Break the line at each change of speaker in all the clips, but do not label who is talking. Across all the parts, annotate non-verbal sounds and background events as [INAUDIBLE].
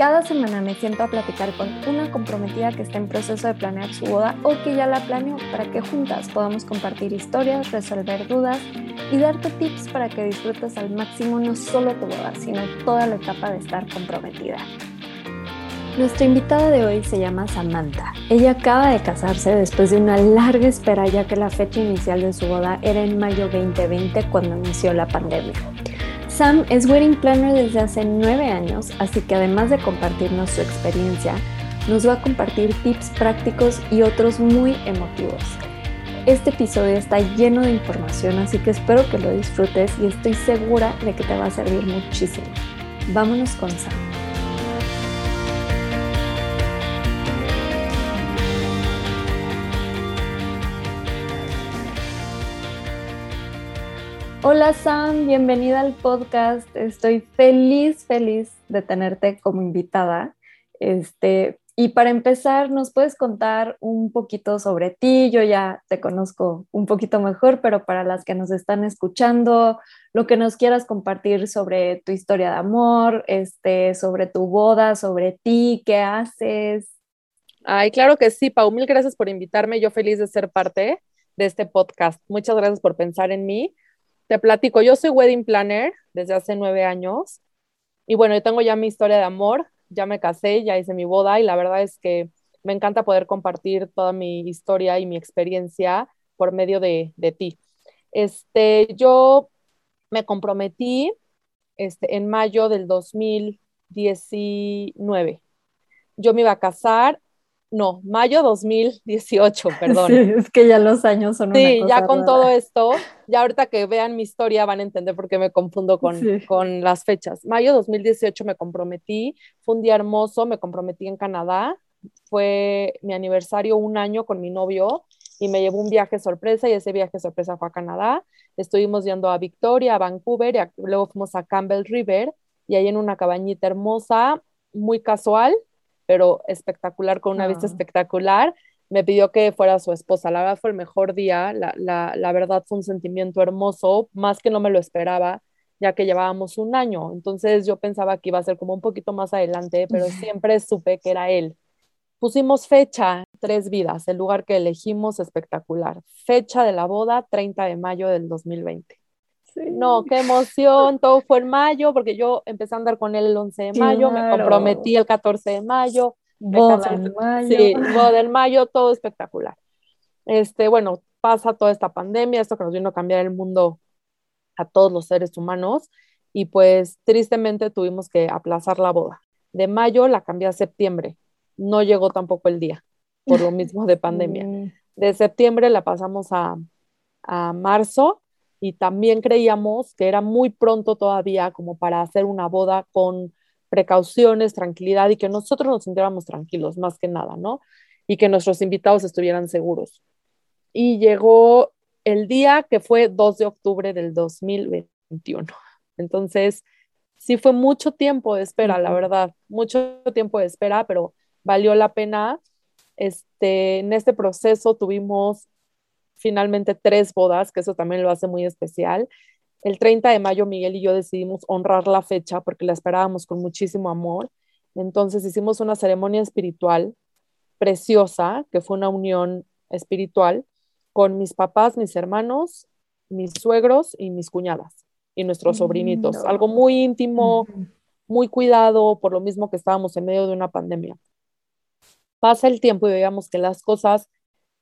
Cada semana me siento a platicar con una comprometida que está en proceso de planear su boda o que ya la planeó para que juntas podamos compartir historias, resolver dudas y darte tips para que disfrutes al máximo no solo tu boda, sino toda la etapa de estar comprometida. Nuestra invitada de hoy se llama Samantha. Ella acaba de casarse después de una larga espera ya que la fecha inicial de su boda era en mayo 2020 cuando inició la pandemia. Sam es wedding planner desde hace nueve años, así que además de compartirnos su experiencia, nos va a compartir tips prácticos y otros muy emotivos. Este episodio está lleno de información, así que espero que lo disfrutes y estoy segura de que te va a servir muchísimo. Vámonos con Sam. Hola Sam, bienvenida al podcast. Estoy feliz, feliz de tenerte como invitada. Este, y para empezar, ¿nos puedes contar un poquito sobre ti? Yo ya te conozco un poquito mejor, pero para las que nos están escuchando, lo que nos quieras compartir sobre tu historia de amor, este, sobre tu boda, sobre ti, qué haces.
Ay, claro que sí, Pau, mil gracias por invitarme. Yo feliz de ser parte de este podcast. Muchas gracias por pensar en mí. Te platico, yo soy wedding planner desde hace nueve años y bueno, yo tengo ya mi historia de amor, ya me casé, ya hice mi boda y la verdad es que me encanta poder compartir toda mi historia y mi experiencia por medio de, de ti. Este, yo me comprometí este, en mayo del 2019. Yo me iba a casar no, mayo 2018, [LAUGHS] perdón.
Sí, es que ya los años son
Sí, ya con todo esto, ya ahorita que vean mi historia van a entender por qué me confundo con, con las fechas. Mayo 2018 me comprometí, fue un día hermoso, me comprometí en Canadá, fue mi aniversario un año con mi novio y me llevó un viaje sorpresa y ese viaje sorpresa fue a Canadá. Estuvimos yendo a Victoria, a Vancouver y luego fuimos a Campbell River y ahí en una cabañita hermosa, muy casual, pero espectacular, con una vista ah. espectacular. Me pidió que fuera su esposa. La verdad fue el mejor día. La, la, la verdad fue un sentimiento hermoso, más que no me lo esperaba, ya que llevábamos un año. Entonces yo pensaba que iba a ser como un poquito más adelante, pero [LAUGHS] siempre supe que era él. Pusimos fecha, tres vidas, el lugar que elegimos espectacular. Fecha de la boda, 30 de mayo del 2020. No, qué emoción, todo fue en mayo, porque yo empecé a andar con él el 11 de mayo, me comprometí el 14 de mayo,
boda en mayo.
Sí, boda en mayo, todo espectacular. Este, bueno, pasa toda esta pandemia, esto que nos vino a cambiar el mundo a todos los seres humanos, y pues tristemente tuvimos que aplazar la boda. De mayo la cambié a septiembre, no llegó tampoco el día, por lo mismo de [LAUGHS] pandemia. Mm. De septiembre la pasamos a, a marzo y también creíamos que era muy pronto todavía como para hacer una boda con precauciones, tranquilidad y que nosotros nos sintiéramos tranquilos más que nada, ¿no? Y que nuestros invitados estuvieran seguros. Y llegó el día que fue 2 de octubre del 2021. Entonces, sí fue mucho tiempo de espera, la verdad, mucho tiempo de espera, pero valió la pena. Este, en este proceso tuvimos finalmente tres bodas, que eso también lo hace muy especial. El 30 de mayo Miguel y yo decidimos honrar la fecha porque la esperábamos con muchísimo amor. Entonces hicimos una ceremonia espiritual preciosa, que fue una unión espiritual con mis papás, mis hermanos, mis suegros y mis cuñadas y nuestros sobrinitos. Algo muy íntimo, muy cuidado, por lo mismo que estábamos en medio de una pandemia. Pasa el tiempo y veíamos que las cosas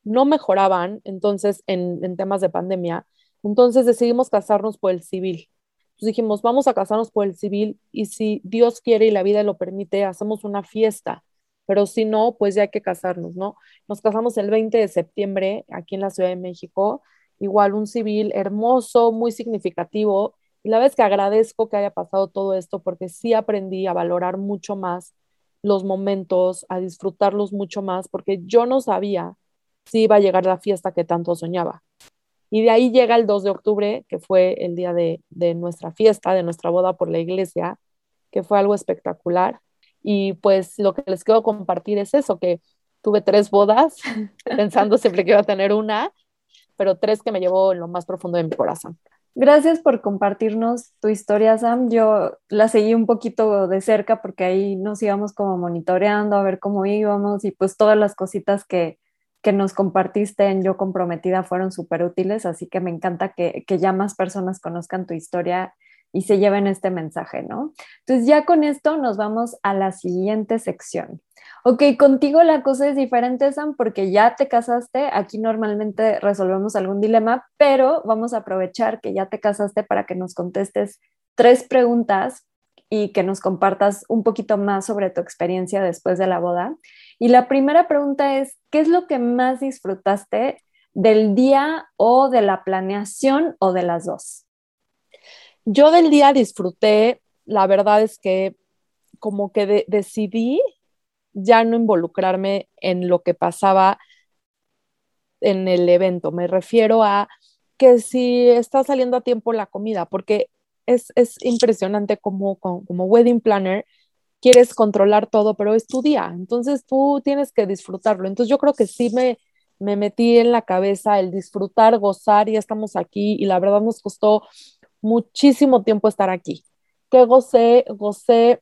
no mejoraban entonces en, temas de pandemia, entonces decidimos casarnos por el civil. Entonces dijimos, vamos a casarnos por el civil y si Dios quiere y la vida lo permite, hacemos una fiesta, pero si no, pues ya hay que casarnos, ¿no? Nos casamos el 20 de septiembre aquí en la Ciudad de México, igual un civil hermoso, muy significativo, y la vez que agradezco que haya pasado todo esto porque sí aprendí a valorar mucho más los momentos, a disfrutarlos mucho más, porque yo no sabía sí iba a llegar la fiesta que tanto soñaba. Y de ahí llega el 2 de octubre, que fue el día de, nuestra fiesta, de nuestra boda por la iglesia. que fue algo espectacular. Y pues lo que les quiero compartir es eso, que tuve tres bodas, [LAUGHS] pensando siempre que iba a tener una, pero tres que me llevó en lo más profundo de mi corazón.
Gracias por compartirnos tu historia, Sam. Yo la seguí un poquito de cerca porque ahí nos íbamos como monitoreando a ver cómo íbamos y pues todas las cositas que, que nos compartiste en Yo Comprometida fueron súper útiles, así que me encanta que, que ya más personas conozcan tu historia y se lleven este mensaje, ¿no? Entonces ya con esto nos vamos a la siguiente sección. Ok, contigo la cosa es diferente, Sam, porque ya te casaste. Aquí normalmente resolvemos algún dilema, pero vamos a aprovechar que ya te casaste para que nos contestes tres preguntas y que nos compartas un poquito más sobre tu experiencia después de la boda. Y la primera pregunta es, ¿qué es lo que más disfrutaste del día o de la planeación o de las dos?
Yo del día disfruté, la verdad es que como que decidí ya no involucrarme en lo que pasaba en el evento. Me refiero a que si está saliendo a tiempo la comida, porque es, impresionante como, como, wedding planner quieres controlar todo, pero es tu día, entonces tú tienes que disfrutarlo. Entonces yo creo que sí me, me metí en la cabeza el disfrutar, gozar, ya estamos aquí y la verdad nos costó muchísimo tiempo estar aquí. Que gocé, gocé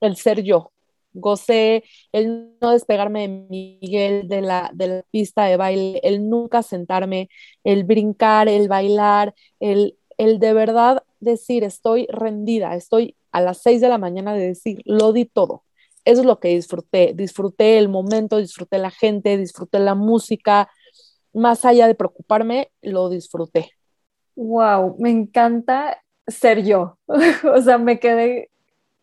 el ser yo, gocé el no despegarme de Miguel de la, de la pista de baile, el nunca sentarme, el brincar, el bailar, el, el de verdad decir estoy rendida, estoy a las seis de la mañana de decir lo di todo. Eso es lo que disfruté, disfruté el momento, disfruté la gente, disfruté la música, más allá de preocuparme, lo disfruté
wow, me encanta ser yo. [LAUGHS] o sea, me quedé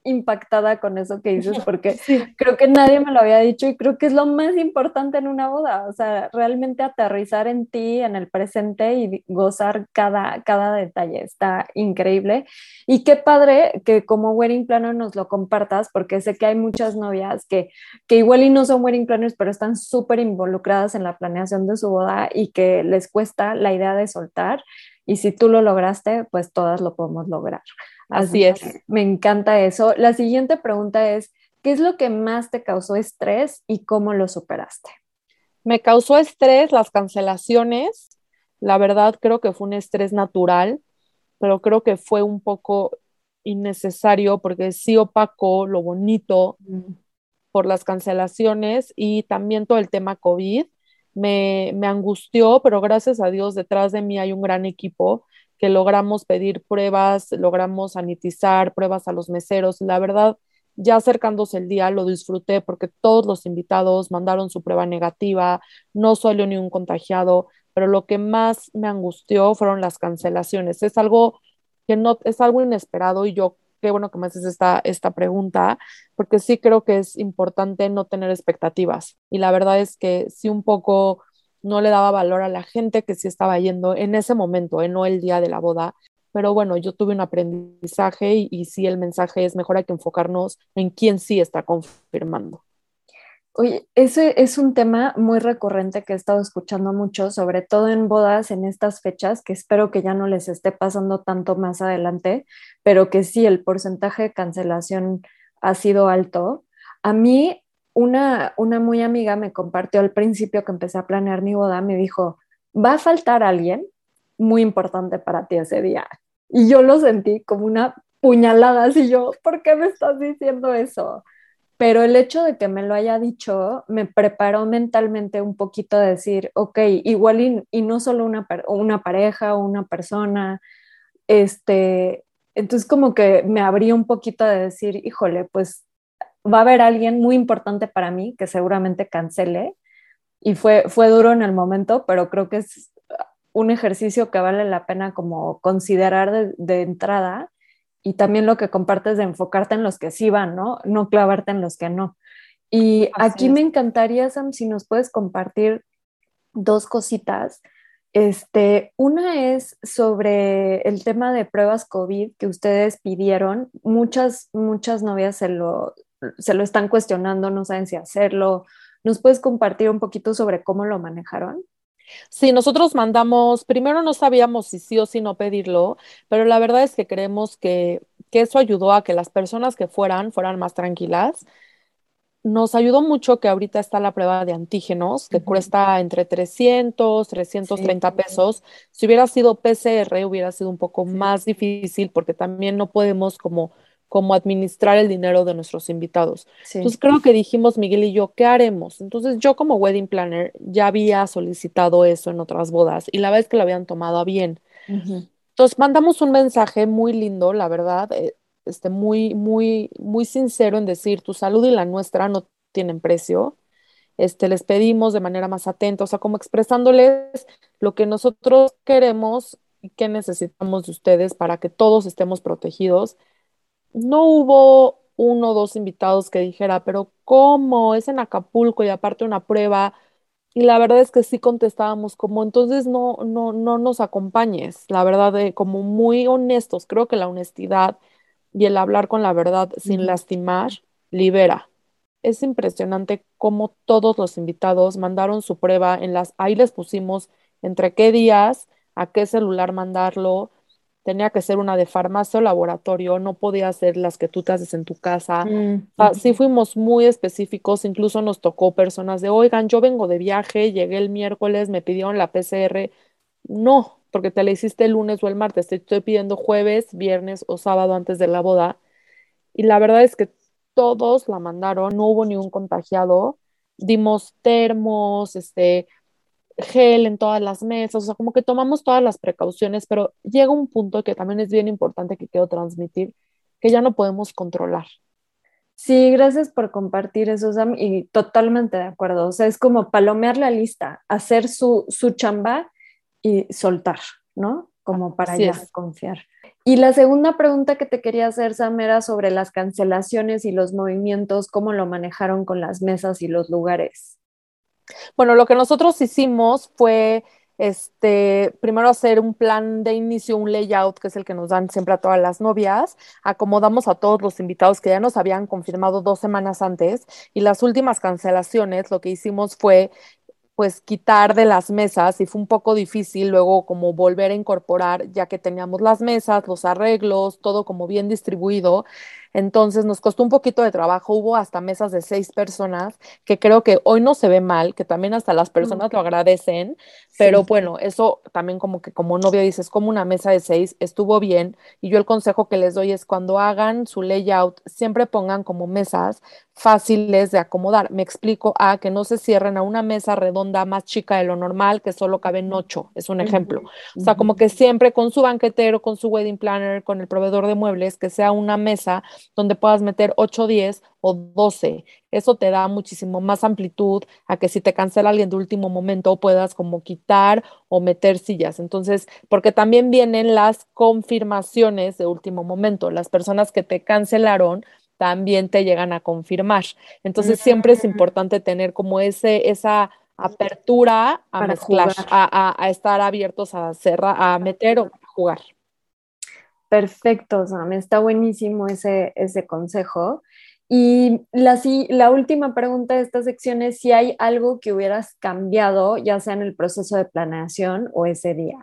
impactada con eso que dices [LAUGHS] porque creo que nadie me lo había dicho y creo que es lo más importante en una boda, o sea, realmente aterrizar en ti, en el presente y gozar cada, cada detalle, está increíble. Y qué padre que como wedding planner nos lo compartas porque sé que hay muchas novias que, que igual y no son wedding planners, pero están súper involucradas en la planeación de su boda y que les cuesta la idea de soltar. Y si tú lo lograste, pues todas lo podemos lograr.
Así, es.
Me encanta eso. La siguiente pregunta es, ¿qué es lo que más te causó estrés y cómo lo superaste?
Me causó estrés las cancelaciones. La verdad creo que fue un estrés natural, pero creo que fue un poco innecesario porque sí opacó lo bonito mm. por las cancelaciones y también todo el tema COVID me, me angustió, pero gracias a Dios detrás de mí hay un gran equipo que logramos pedir pruebas, logramos sanitizar, pruebas a los meseros. La verdad, ya acercándose el día lo disfruté porque todos los invitados mandaron su prueba negativa, no solo ni un contagiado, pero lo que más me angustió fueron las cancelaciones. Es algo que no es algo inesperado y yo qué bueno que me haces esta, esta pregunta, porque sí creo que es importante no tener expectativas. Y la verdad es que sí un poco no le daba valor a la gente que sí estaba yendo en ese momento, ¿eh? no el día de la boda. Pero bueno, yo tuve un aprendizaje y, y sí el mensaje es mejor hay que enfocarnos en quién sí está confirmando.
Oye, ese es un tema muy recurrente que he estado escuchando mucho, sobre todo en bodas en estas fechas, que espero que ya no les esté pasando tanto más adelante, pero que sí, el porcentaje de cancelación ha sido alto. A mí, una, una muy amiga me compartió al principio que empecé a planear mi boda, me dijo, va a faltar alguien muy importante para ti ese día. Y yo lo sentí como una puñalada, así yo, ¿por qué me estás diciendo eso? Pero el hecho de que me lo haya dicho me preparó mentalmente un poquito de decir, ok, igual y, no solo una, una pareja o una persona, este, entonces como que me abría un poquito de decir, híjole, pues va a haber alguien muy importante para mí que seguramente cancele y fue, fue duro en el momento, pero creo que es un ejercicio que vale la pena como considerar de, de entrada y también lo que compartes de enfocarte en los que sí van, ¿no? No clavarte en los que no. Y aquí me encantaría, Sam, si nos puedes compartir dos cositas. Este, una es sobre el tema de pruebas COVID que ustedes pidieron. Muchas, muchas novias se lo, se lo están cuestionando, no saben si hacerlo. ¿Nos puedes compartir un poquito sobre cómo lo manejaron?
Sí, nosotros mandamos, primero no sabíamos si sí o si no pedirlo, pero la verdad es que creemos que, que eso ayudó a que las personas que fueran fueran más tranquilas. Nos ayudó mucho que ahorita está la prueba de antígenos, que cuesta entre 300, 330 pesos. Si hubiera sido PCR, hubiera sido un poco más difícil porque también no podemos como como administrar el dinero de nuestros invitados. Entonces creo que dijimos Miguel y yo, ¿qué haremos? Entonces yo como wedding planner ya había solicitado eso en otras bodas y la vez que lo habían tomado a bien. Entonces mandamos un mensaje muy lindo, la verdad, eh, este, muy, muy, muy sincero en decir, tu salud y la nuestra no tienen precio. Este, les pedimos de manera más atenta, o sea, como expresándoles lo que nosotros queremos y qué necesitamos de ustedes para que todos estemos protegidos no hubo uno o dos invitados que dijera, pero ¿cómo? Es en Acapulco y aparte una prueba. Y la verdad es que sí contestábamos como, entonces no, no, no nos acompañes, la verdad, de, como muy honestos. Creo que la honestidad y el hablar con la verdad sin lastimar libera. Es impresionante cómo todos los invitados mandaron su prueba en las, ahí les pusimos entre qué días, a qué celular mandarlo, tenía que ser una de farmacia o laboratorio, no podía ser las que tú te haces en tu casa. Mm, sí fuimos muy específicos, incluso nos tocó personas de, oigan, yo vengo de viaje, llegué el miércoles, me pidieron la PCR. No, porque te la hiciste el lunes o el martes, te estoy pidiendo jueves, viernes o sábado antes de la boda. Y la verdad es que todos la mandaron, no hubo ni un contagiado. Dimos termos, este, gel en todas las mesas, o sea, como que tomamos todas las precauciones, pero llega un punto que también es bien importante que quiero transmitir, que ya no podemos controlar.
Sí, gracias por compartir eso, Sam, y totalmente de acuerdo. O sea, es como palomear la lista, hacer su, su chamba y soltar, ¿no? Como para ya confiar. Y la segunda pregunta que te quería hacer, Sam, era sobre las cancelaciones y los movimientos, cómo lo manejaron con las mesas y los lugares.
Bueno, lo que nosotros hicimos fue este, primero hacer un plan de inicio, un layout, que es el que nos dan siempre a todas las novias. Acomodamos a todos los invitados que ya nos habían confirmado dos semanas antes y las últimas cancelaciones, lo que hicimos fue pues quitar de las mesas y fue un poco difícil luego como volver a incorporar ya que teníamos las mesas, los arreglos, todo como bien distribuido. Entonces nos costó un poquito de trabajo, hubo hasta mesas de seis personas, que creo que hoy no se ve mal, que también hasta las personas lo agradecen, pero bueno, eso también como que como novia dices, como una mesa de seis, estuvo bien, y yo el consejo que les doy es cuando hagan su layout, siempre pongan como mesas fáciles de acomodar. Me explico a que no se cierren a una mesa redonda más chica de lo normal, que solo caben ocho, es un ejemplo. O sea, como que siempre con su banquetero, con su wedding planner, con el proveedor de muebles, que sea una mesa donde puedas meter 8, 10 o 12. Eso te da muchísimo más amplitud a que si te cancela alguien de último momento puedas como quitar o meter sillas. Entonces, porque también vienen las confirmaciones de último momento. Las personas que te cancelaron también te llegan a confirmar. Entonces, siempre es importante tener como ese, esa apertura a mezclar, a, estar abiertos a cerrar, a meter o a jugar.
Perfecto, Sam, está buenísimo ese, ese consejo. Y la, la última pregunta de esta sección es si hay algo que hubieras cambiado, ya sea en el proceso de planeación o ese día.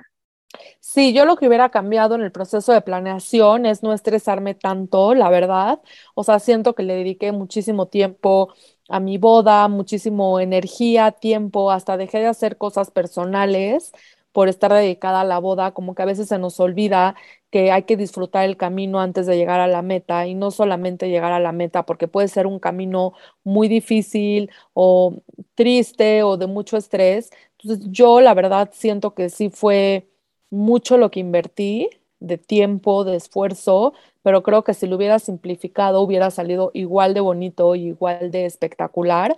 Sí, yo lo que hubiera cambiado en el proceso de planeación es no estresarme tanto, la verdad. O sea, siento que le dediqué muchísimo tiempo a mi boda, muchísimo energía, tiempo, hasta dejé de hacer cosas personales por estar dedicada a la boda, como que a veces se nos olvida que hay que disfrutar el camino antes de llegar a la meta y no solamente llegar a la meta, porque puede ser un camino muy difícil o triste o de mucho estrés. Entonces yo la verdad siento que sí fue mucho lo que invertí de tiempo, de esfuerzo, pero creo que si lo hubiera simplificado hubiera salido igual de bonito y igual de espectacular.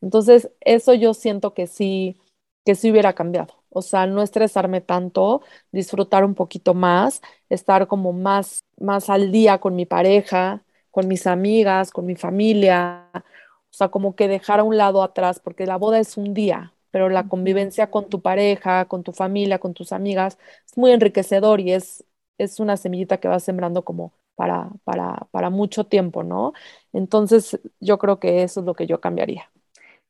Entonces eso yo siento que sí, que sí hubiera cambiado o sea, no estresarme tanto, disfrutar un poquito más, estar como más, más al día con mi pareja, con mis amigas, con mi familia, o sea, como que dejar a un lado atrás, porque la boda es un día, pero la convivencia con tu pareja, con tu familia, con tus amigas, es muy enriquecedor y es, es una semillita que vas sembrando como para, para, para mucho tiempo, ¿no? Entonces, yo creo que eso es lo que yo cambiaría.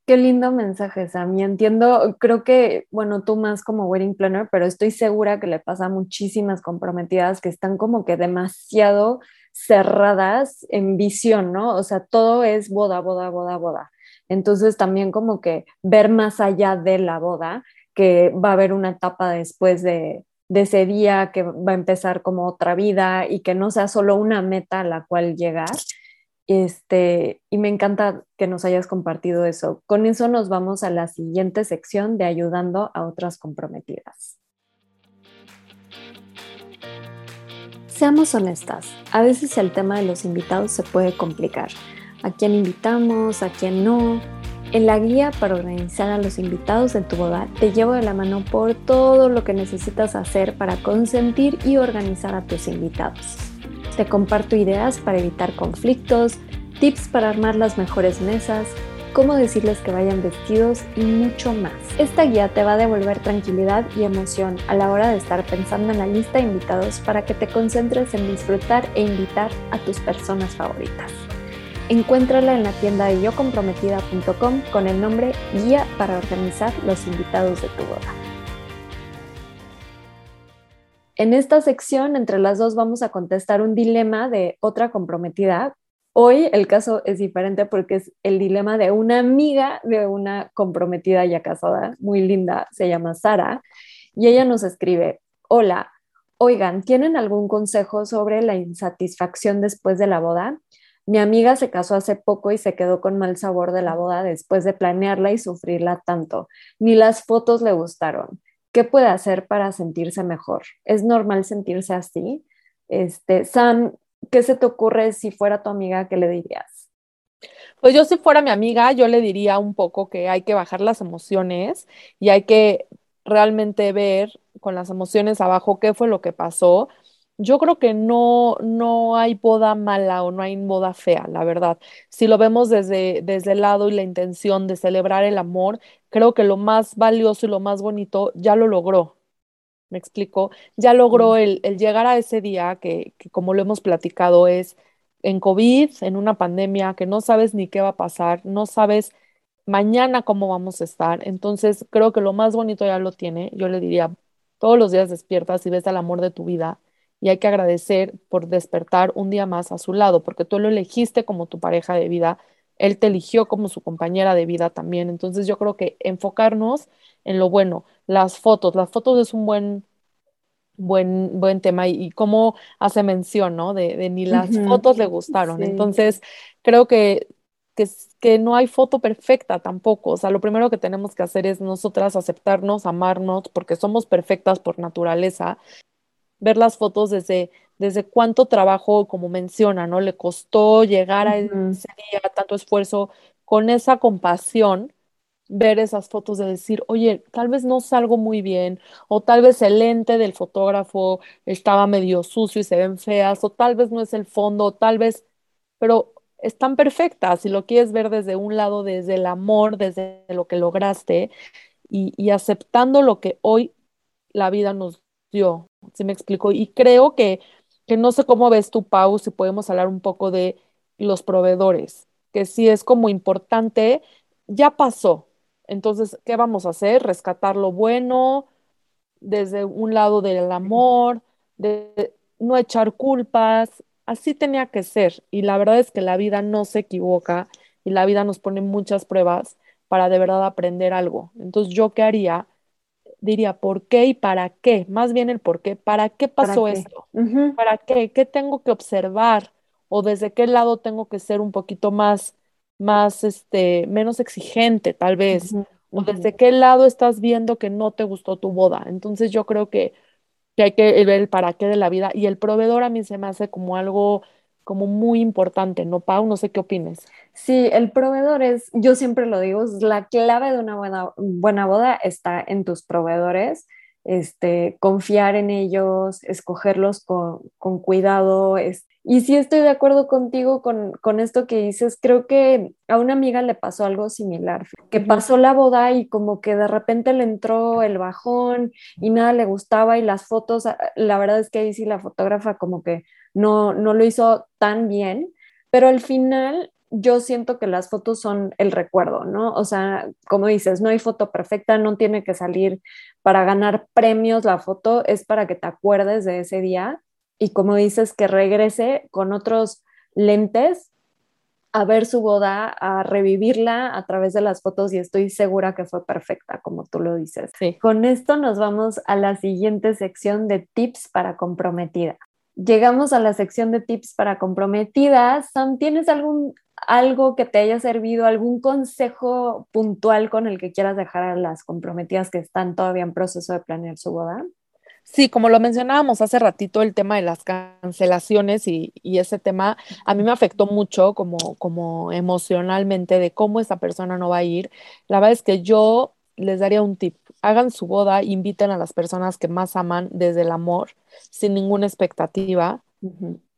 Qué lindo mensaje, Sammy. Entiendo, creo que, bueno, tú más como wedding planner, pero estoy segura que le pasa a muchísimas comprometidas que están como que demasiado cerradas en visión, ¿no? O sea, todo es boda, boda, boda, boda. Entonces también como que ver más allá de la boda, que va a haber una etapa después de, ese día, que va a empezar como otra vida y que no sea solo una meta a la cual llegar. Este, y me encanta que nos hayas compartido eso. Con eso nos vamos a la siguiente sección de ayudando a otras comprometidas. Seamos honestas, a veces el tema de los invitados se puede complicar. ¿A quién invitamos? ¿A quién no? En la guía para organizar a los invitados de tu boda te llevo de la mano por todo lo que necesitas hacer para consentir y organizar a tus invitados. Te comparto ideas para evitar conflictos, tips para armar las mejores mesas, cómo decirles que vayan vestidos y mucho más. Esta guía te va a devolver tranquilidad y emoción a la hora de estar pensando en la lista de invitados para que te concentres en disfrutar e invitar a tus personas favoritas. Encuéntrala en la tienda de yocomprometida.com con el nombre Guía para organizar los invitados de tu boda. En esta sección, entre las dos, vamos a contestar un dilema de otra comprometida Hoy el caso es diferente porque es el dilema de una amiga de una comprometida ya casada, muy linda, se llama Sara, y ella nos escribe, hola, oigan, ¿tienen algún consejo sobre la insatisfacción después de la boda? Mi amiga se casó hace poco y se quedó con mal sabor de la boda después de planearla y sufrirla tanto. Ni las fotos le gustaron. ¿Qué puede hacer para sentirse mejor? ¿Es normal sentirse así? Este, Sam, ¿qué se te ocurre si fuera tu amiga? ¿Qué le dirías?
Pues yo si fuera mi amiga, yo le diría un poco que hay que bajar las emociones y hay que realmente ver con las emociones abajo qué fue lo que pasó. Yo creo que no, no hay boda mala o no hay boda fea, la verdad. Si lo vemos desde, desde el lado y la intención de celebrar el amor, creo que lo más valioso y lo más bonito ya lo logró me explico, ya logró el, llegar a ese día que, como lo hemos platicado, es en COVID, en una pandemia, que no sabes ni qué va a pasar, no sabes mañana cómo vamos a estar. Entonces, creo que lo más bonito ya lo tiene. Yo le diría, todos los días despiertas y ves al amor de tu vida y hay que agradecer por despertar un día más a su lado, porque tú lo elegiste como tu pareja de vida, él te eligió como su compañera de vida también. Entonces, yo creo que enfocarnos en lo bueno. Las fotos, las fotos es un buen, buen, buen tema y, cómo hace mención, ¿no? De, ni las fotos le gustaron. Entonces, creo que, que, que, no hay foto perfecta tampoco. O sea, lo primero que tenemos que hacer es nosotras aceptarnos, amarnos, porque somos perfectas por naturaleza. Ver las fotos desde, desde cuánto trabajo, como menciona, ¿no? Le costó llegar a ese día, tanto esfuerzo, con esa compasión ver esas fotos de decir, oye, tal vez no salgo muy bien, o tal vez el lente del fotógrafo estaba medio sucio y se ven feas, o tal vez no es el fondo, o tal vez, pero están perfectas si lo quieres ver desde un lado, desde el amor, desde lo que lograste y, y aceptando lo que hoy la vida nos dio, ¿sí me explico? Y creo que, que no sé cómo ves tu Pau, si podemos hablar un poco de los proveedores, que sí es como importante, ya pasó, entonces, ¿qué vamos a hacer? Rescatar lo bueno desde un lado del amor, de no echar culpas. Así tenía que ser. Y la verdad es que la vida no se equivoca y la vida nos pone muchas pruebas para de verdad aprender algo. Entonces, ¿yo qué haría? Diría, ¿por qué y para qué? Más bien el por qué. ¿Para qué pasó esto? ¿Para qué? ¿Qué tengo que observar? ¿O desde qué lado tengo que ser un poquito más más, este, menos exigente, tal vez, o desde qué lado estás viendo que no te gustó tu boda. Entonces yo creo que, que hay que ver el para qué de la vida y el proveedor a mí se me hace como algo como muy importante, ¿no, Pau? No sé qué opines.
Sí, el proveedor es, yo siempre lo digo, es la clave de una buena, buena boda está en tus proveedores este, confiar en ellos, escogerlos con, con cuidado. Es, y sí estoy de acuerdo contigo con, con, esto que dices. Creo que a una amiga le pasó algo similar, que pasó la boda y como que de repente le entró el bajón y nada le gustaba y las fotos, la verdad es que ahí sí la fotógrafa como que no, no lo hizo tan bien, pero al final yo siento que las fotos son el recuerdo, ¿no? O sea, como dices, no hay foto perfecta, no tiene que salir para ganar premios la foto, es para que te acuerdes de ese día y como dices, que regrese con otros lentes a ver su boda, a revivirla a través de las fotos y estoy segura que fue perfecta, como tú lo dices. Con esto nos vamos a la siguiente sección de tips para comprometida. Llegamos a la sección de tips para comprometidas. Sam, ¿tienes algún algo que te haya servido, algún consejo puntual con el que quieras dejar a las comprometidas que están todavía en proceso de planear su boda?
Sí, como lo mencionábamos hace ratito, el tema de las cancelaciones y, ese tema a mí me afectó mucho como, como emocionalmente de cómo esa persona no va a ir. La verdad es que yo les daría un tip. Hagan su boda, inviten a las personas que más aman desde el amor, sin ninguna expectativa.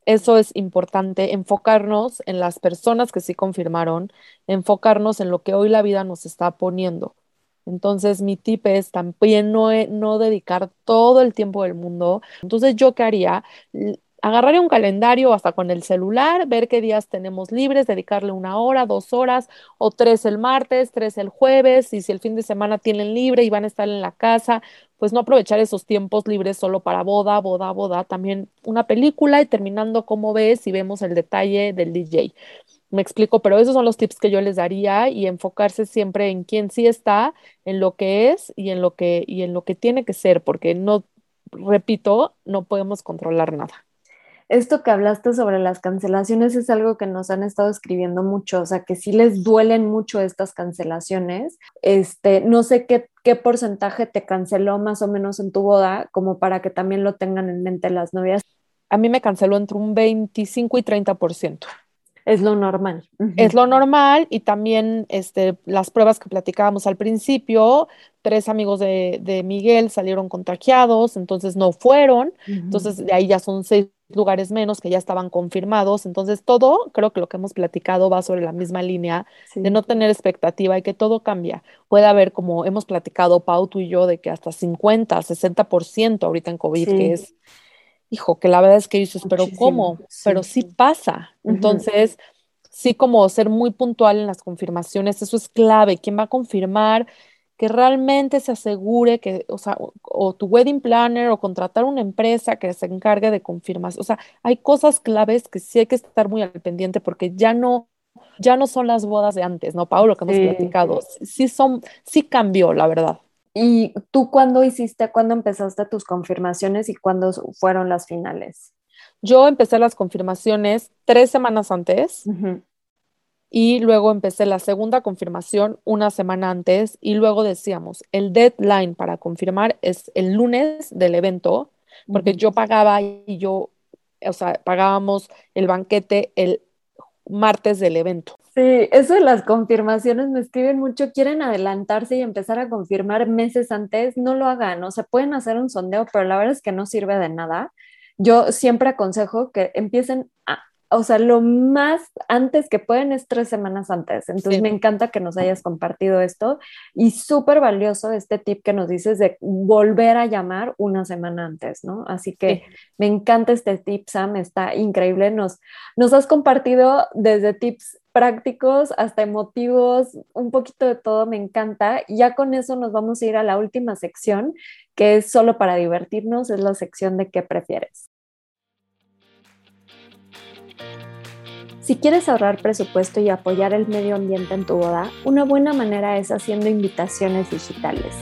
Eso es importante, enfocarnos en las personas que sí confirmaron, enfocarnos en lo que hoy la vida nos está poniendo. Entonces, mi tip es también no, no dedicar todo el tiempo del mundo. Entonces, ¿yo qué haría? Agarraría un calendario hasta con el celular, ver qué días tenemos libres, dedicarle una hora, dos horas o tres el martes, tres el jueves, y si el fin de semana tienen libre y van a estar en la casa, pues no aprovechar esos tiempos libres solo para boda, boda, boda, también una película y terminando como ves y vemos el detalle del DJ. Me explico, pero esos son los tips que yo les daría y enfocarse siempre en quién sí está, en lo que es y en lo que, y en lo que tiene que ser, porque no, repito, no podemos controlar nada.
Esto que hablaste sobre las cancelaciones es algo que nos han estado escribiendo mucho, o sea, que sí les duelen mucho estas cancelaciones. Este, no sé qué, qué porcentaje te canceló más o menos en tu boda, como para que también lo tengan en mente las novias.
A mí me canceló entre un 25 y 30%.
Es lo normal.
Es lo normal y también este, las pruebas que platicábamos al principio, tres amigos de, Miguel salieron contagiados, entonces no fueron, entonces de ahí ya son seis lugares menos que ya estaban confirmados, entonces todo, creo que lo que hemos platicado va sobre la misma línea de no tener expectativa y que todo cambia. Puede haber, como hemos platicado Pau, tú y yo, de que hasta 50, 60% ahorita en COVID, que es hijo, que la verdad es que dices, pero ¿cómo? pero sí pasa. Entonces, sí como ser muy puntual en las confirmaciones, eso es clave. ¿Quién va a confirmar? Que realmente se asegure que, o sea, o, tu wedding planner o contratar una empresa que se encargue de confirmar. O sea, hay cosas claves que sí hay que estar muy al pendiente porque ya no, ya no son las bodas de antes, ¿no, Pablo? Que hemos platicado. Sí son, sí cambió, la verdad.
¿Y tú cuándo hiciste, cuándo empezaste tus confirmaciones y cuándo fueron las finales?
Yo empecé las confirmaciones tres semanas antes y luego empecé la segunda confirmación una semana antes y luego decíamos, el deadline para confirmar es el lunes del evento, porque yo pagaba y yo, o sea, pagábamos el banquete el martes del evento.
Sí, eso de las confirmaciones me escriben mucho, quieren adelantarse y empezar a confirmar meses antes, no lo hagan, o sea, pueden hacer un sondeo, pero la verdad es que no sirve de nada. Yo siempre aconsejo que empiecen a, o sea, lo más antes que pueden es tres semanas antes. Entonces me encanta que nos hayas compartido esto y súper valioso este tip que nos dices de volver a llamar una semana antes, ¿no? Así que me encanta este tip, Sam, está increíble. Nos, nos has compartido desde tips prácticos hasta emotivos, un poquito de todo, me encanta. Ya con eso nos vamos a ir a la última sección, que es solo para divertirnos, es la sección de qué prefieres. Si quieres ahorrar presupuesto y apoyar el medio ambiente en tu boda, una buena manera es haciendo invitaciones digitales.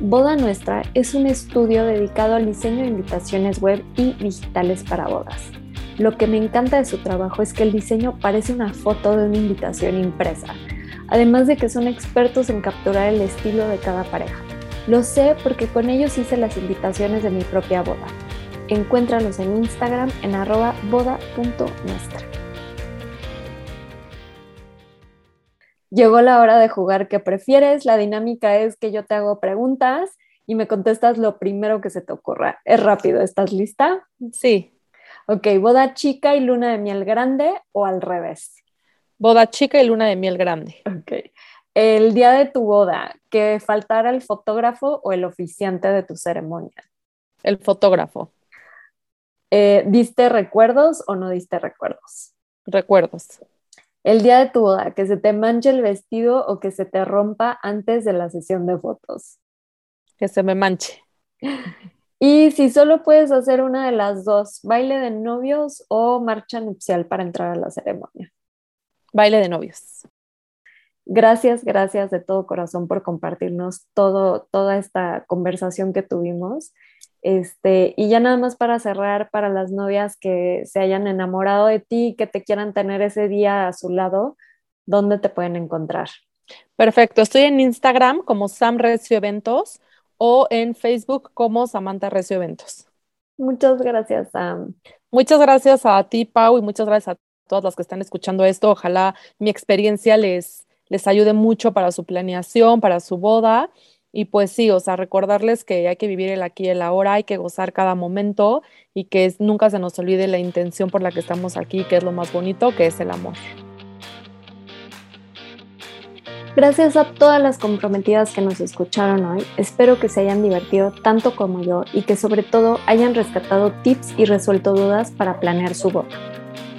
Boda Nuestra es un estudio dedicado al diseño de invitaciones web y digitales para bodas. Lo que me encanta de su trabajo es que el diseño parece una foto de una invitación impresa, además de que son expertos en capturar el estilo de cada pareja. Lo sé porque con ellos hice las invitaciones de mi propia boda. Encuéntralos en Instagram en arroba boda.nuestra. Llegó la hora de jugar ¿Qué prefieres. La dinámica es que yo te hago preguntas y me contestas lo primero que se te ocurra. Es rápido, ¿estás lista?
Sí.
Ok, boda chica y luna de miel grande o al revés.
Boda chica y luna de miel grande.
Ok. El día de tu boda, que faltara el fotógrafo o el oficiante de tu ceremonia.
El fotógrafo.
Eh, ¿Diste recuerdos o no diste recuerdos?
Recuerdos.
El día de tu boda, que se te manche el vestido o que se te rompa antes de la sesión de fotos.
Que se me manche.
Y si solo puedes hacer una de las dos, baile de novios o marcha nupcial para entrar a la ceremonia.
Baile de novios.
Gracias, gracias de todo corazón por compartirnos todo, toda esta conversación que tuvimos. Este, y ya nada más para cerrar, para las novias que se hayan enamorado de ti, que te quieran tener ese día a su lado, ¿dónde te pueden encontrar?
Perfecto, estoy en Instagram como Sam Recio Eventos o en Facebook como Samantha Recio Eventos.
Muchas gracias, Sam.
Muchas gracias a ti, Pau, y muchas gracias a todas las que están escuchando esto. Ojalá mi experiencia les, les ayude mucho para su planeación, para su boda. Y pues sí, o sea, recordarles que hay que vivir el aquí y el ahora, hay que gozar cada momento y que nunca se nos olvide la intención por la que estamos aquí, que es lo más bonito, que es el amor.
Gracias a todas las comprometidas que nos escucharon hoy, espero que se hayan divertido tanto como yo y que sobre todo hayan rescatado tips y resuelto dudas para planear su boda.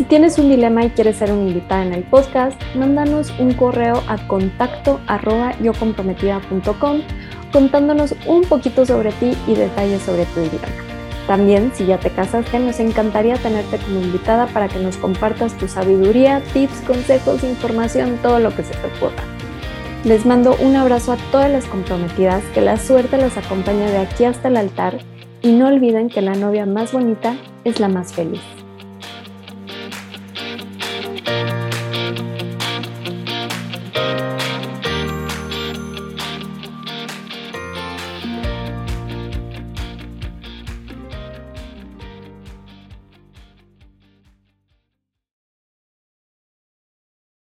Si tienes un dilema y quieres ser un invitada en el podcast, mándanos un correo a contacto yocomprometida.com contándonos un poquito sobre ti y detalles sobre tu dilema. También, si ya te casaste, nos encantaría tenerte como invitada para que nos compartas tu sabiduría, tips, consejos, información, todo lo que se te ocurra. Les mando un abrazo a todas las comprometidas, que la suerte las acompañe de aquí hasta el altar y no olviden que la novia más bonita es la más feliz.